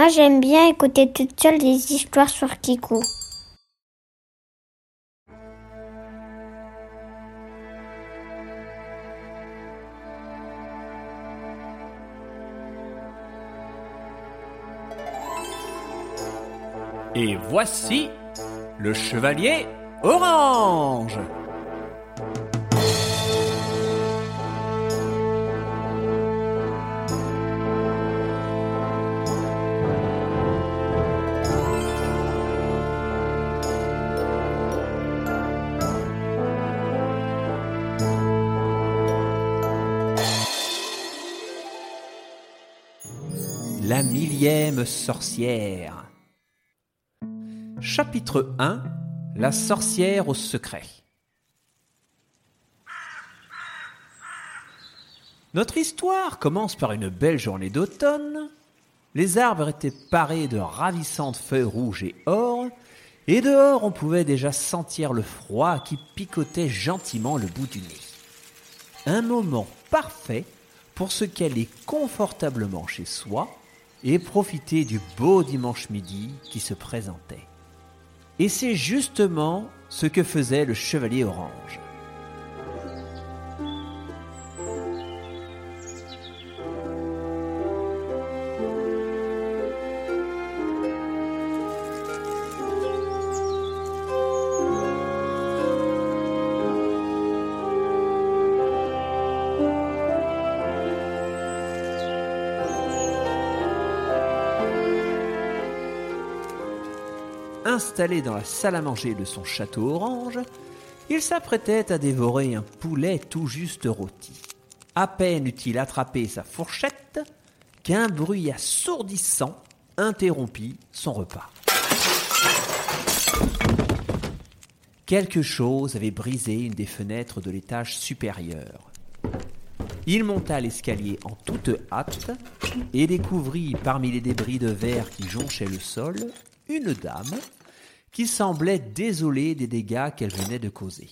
Moi, j'aime bien écouter toute seule des histoires sur Kiku. Et voici le chevalier orange. La millième sorcière. Chapitre 1 La sorcière au secret. Notre histoire commence par une belle journée d'automne. Les arbres étaient parés de ravissantes feuilles rouges et or, et dehors on pouvait déjà sentir le froid qui picotait gentiment le bout du nez. Un moment parfait pour se caler confortablement chez soi et profiter du beau dimanche midi qui se présentait. Et c'est justement ce que faisait le chevalier orange. Installé dans la salle à manger de son château orange, il s'apprêtait à dévorer un poulet tout juste rôti. À peine eut-il attrapé sa fourchette qu'un bruit assourdissant interrompit son repas. Quelque chose avait brisé une des fenêtres de l'étage supérieur. Il monta l'escalier en toute hâte et découvrit parmi les débris de verre qui jonchaient le sol une dame qui semblait désolée des dégâts qu'elle venait de causer.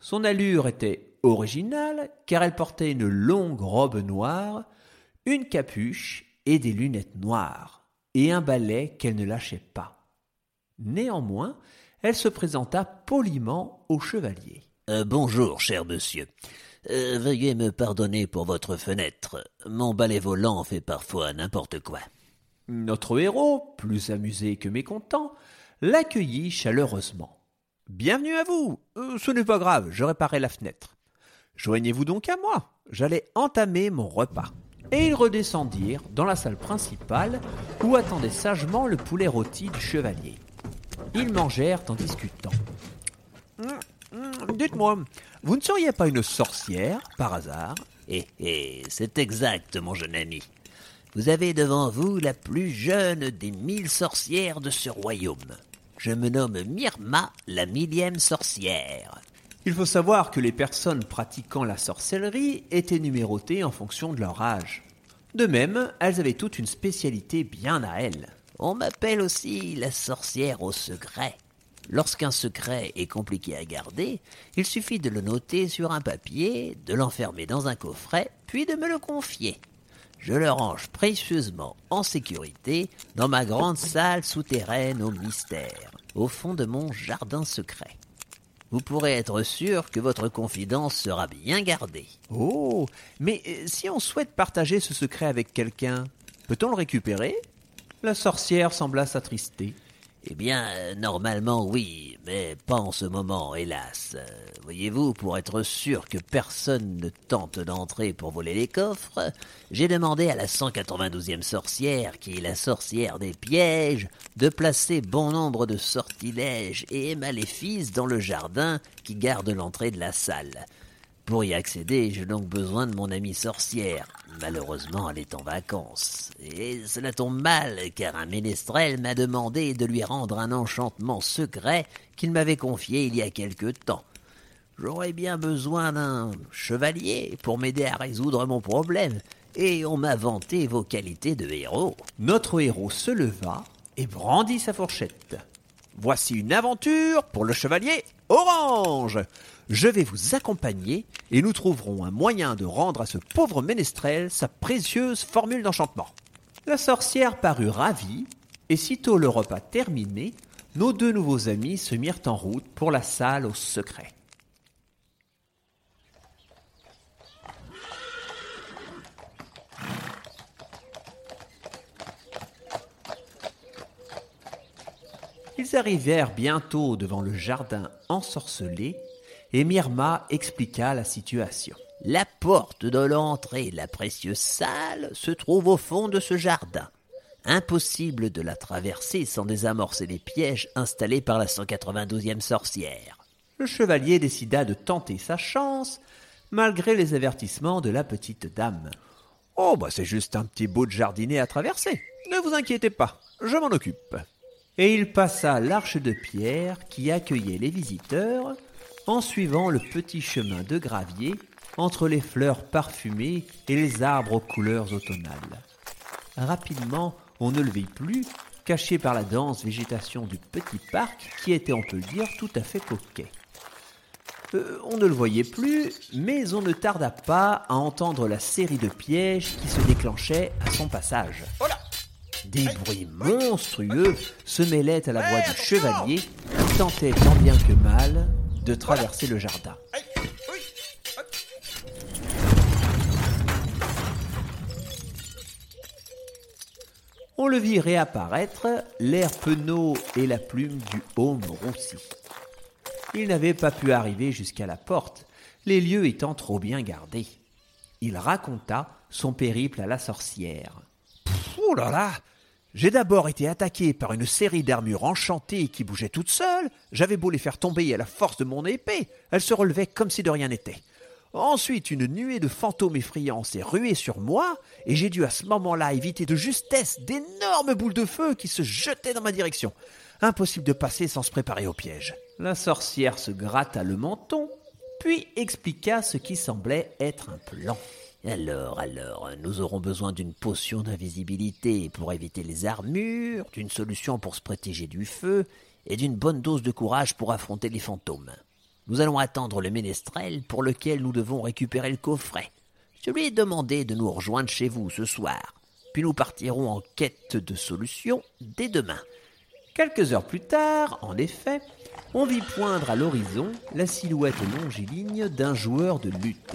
Son allure était originale car elle portait une longue robe noire, une capuche et des lunettes noires, et un balai qu'elle ne lâchait pas. Néanmoins, elle se présenta poliment au chevalier. Euh, bonjour, cher monsieur. Euh, veuillez me pardonner pour votre fenêtre. Mon balai volant fait parfois n'importe quoi. Notre héros, plus amusé que mécontent, l'accueillit chaleureusement. Bienvenue à vous. Euh, ce n'est pas grave, je réparais la fenêtre. Joignez-vous donc à moi. J'allais entamer mon repas. Et ils redescendirent dans la salle principale où attendait sagement le poulet rôti du chevalier. Ils mangèrent en discutant. Dites-moi, vous ne seriez pas une sorcière, par hasard? Eh, eh, c'est exact, mon jeune ami. Vous avez devant vous la plus jeune des mille sorcières de ce royaume. Je me nomme Myrma, la millième sorcière. Il faut savoir que les personnes pratiquant la sorcellerie étaient numérotées en fonction de leur âge. De même, elles avaient toutes une spécialité bien à elles. On m'appelle aussi la sorcière au secret. Lorsqu'un secret est compliqué à garder, il suffit de le noter sur un papier, de l'enfermer dans un coffret, puis de me le confier. Je le range précieusement en sécurité dans ma grande salle souterraine au mystère, au fond de mon jardin secret. Vous pourrez être sûr que votre confidence sera bien gardée. Oh, mais euh, si on souhaite partager ce secret avec quelqu'un, peut-on le récupérer? La sorcière sembla s'attrister. Eh bien, euh, normalement oui, mais pas en ce moment, hélas. Euh, Voyez-vous, pour être sûr que personne ne tente d'entrer pour voler les coffres, j'ai demandé à la 192e sorcière, qui est la sorcière des pièges, de placer bon nombre de sortilèges et maléfices dans le jardin qui garde l'entrée de la salle. Pour y accéder, j'ai donc besoin de mon amie sorcière. Malheureusement, elle est en vacances. Et cela tombe mal, car un ménestrel m'a demandé de lui rendre un enchantement secret qu'il m'avait confié il y a quelque temps. J'aurais bien besoin d'un chevalier pour m'aider à résoudre mon problème, et on m'a vanté vos qualités de héros. Notre héros se leva et brandit sa fourchette. Voici une aventure pour le chevalier orange. Je vais vous accompagner et nous trouverons un moyen de rendre à ce pauvre ménestrel sa précieuse formule d'enchantement. La sorcière parut ravie, et sitôt le repas terminé, nos deux nouveaux amis se mirent en route pour la salle au secret. Arrivèrent bientôt devant le jardin ensorcelé, et Myrma expliqua la situation. La porte de l'entrée la précieuse salle se trouve au fond de ce jardin. Impossible de la traverser sans désamorcer les pièges installés par la 192e sorcière. Le chevalier décida de tenter sa chance, malgré les avertissements de la petite dame. Oh, bah c'est juste un petit bout de jardinet à traverser. Ne vous inquiétez pas, je m'en occupe. Et il passa l'arche de pierre qui accueillait les visiteurs en suivant le petit chemin de gravier entre les fleurs parfumées et les arbres aux couleurs automnales. Rapidement, on ne le vit plus, caché par la dense végétation du petit parc qui était, on peut le dire, tout à fait coquet. Euh, on ne le voyait plus, mais on ne tarda pas à entendre la série de pièges qui se déclenchaient à son passage. Des bruits monstrueux se mêlaient à la voix du chevalier qui tentait tant bien que mal de traverser le jardin. On le vit réapparaître, l'air penaud et la plume du haume roussi. Il n'avait pas pu arriver jusqu'à la porte, les lieux étant trop bien gardés. Il raconta son périple à la sorcière. Oh là là J'ai d'abord été attaqué par une série d'armures enchantées qui bougeaient toutes seules. J'avais beau les faire tomber à la force de mon épée, elles se relevaient comme si de rien n'était. Ensuite, une nuée de fantômes effrayants s'est ruée sur moi, et j'ai dû à ce moment-là éviter de justesse d'énormes boules de feu qui se jetaient dans ma direction. Impossible de passer sans se préparer au piège. La sorcière se gratta le menton, puis expliqua ce qui semblait être un plan. Alors, alors, nous aurons besoin d'une potion d'invisibilité pour éviter les armures, d'une solution pour se protéger du feu, et d'une bonne dose de courage pour affronter les fantômes. Nous allons attendre le ménestrel pour lequel nous devons récupérer le coffret. Je lui ai demandé de nous rejoindre chez vous ce soir, puis nous partirons en quête de solutions dès demain. Quelques heures plus tard, en effet, on vit poindre à l'horizon la silhouette longiligne d'un joueur de lutte.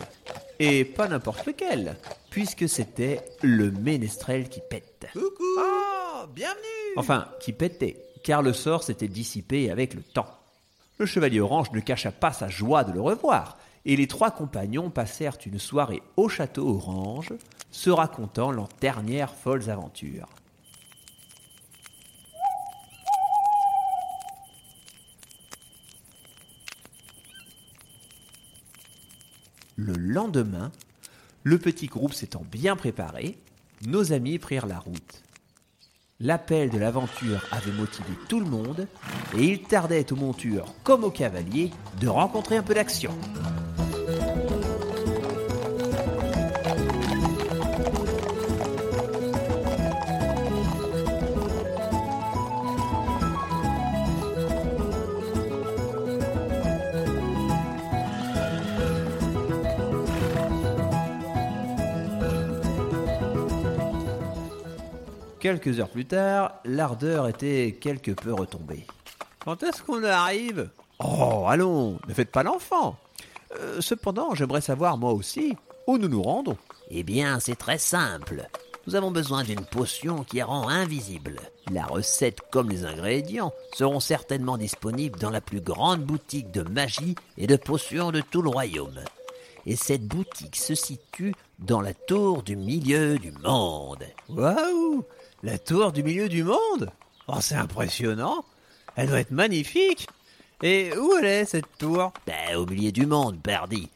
Et pas n'importe lequel, puisque c'était le ménestrel qui pète. Coucou Oh, bienvenue Enfin, qui pétait, car le sort s'était dissipé avec le temps. Le chevalier orange ne cacha pas sa joie de le revoir, et les trois compagnons passèrent une soirée au château orange, se racontant leurs dernières folles aventures. Lendemain, le petit groupe s'étant bien préparé, nos amis prirent la route. L'appel de l'aventure avait motivé tout le monde, et il tardait aux montures comme aux cavaliers de rencontrer un peu d'action. Quelques heures plus tard, l'ardeur était quelque peu retombée. Quand est-ce qu'on arrive? Oh, allons, ne faites pas l'enfant. Euh, cependant, j'aimerais savoir moi aussi où nous nous rendons. Eh bien, c'est très simple. Nous avons besoin d'une potion qui rend invisible. La recette comme les ingrédients seront certainement disponibles dans la plus grande boutique de magie et de potions de tout le royaume. Et cette boutique se situe dans la tour du milieu du monde. Waouh La tour du milieu du monde? Oh, c'est impressionnant Elle doit être magnifique Et où elle est, cette tour? Ben, au milieu du monde, perdi.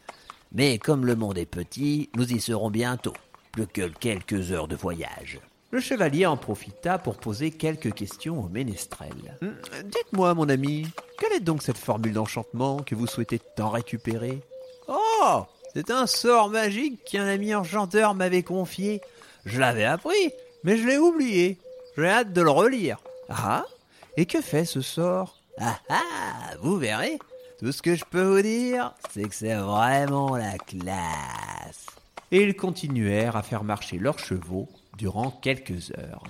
Mais comme le monde est petit, nous y serons bientôt. Plus que quelques heures de voyage. Le chevalier en profita pour poser quelques questions au ménestrel. Hum, Dites-moi, mon ami, quelle est donc cette formule d'enchantement que vous souhaitez tant récupérer? Oh C'est un sort magique qu'un ami enchanteur m'avait confié. Je l'avais appris, mais je l'ai oublié. J'ai hâte de le relire. Ah Et que fait ce sort? Ah ah Vous verrez. Tout ce que je peux vous dire, c'est que c'est vraiment la classe. Et ils continuèrent à faire marcher leurs chevaux durant quelques heures.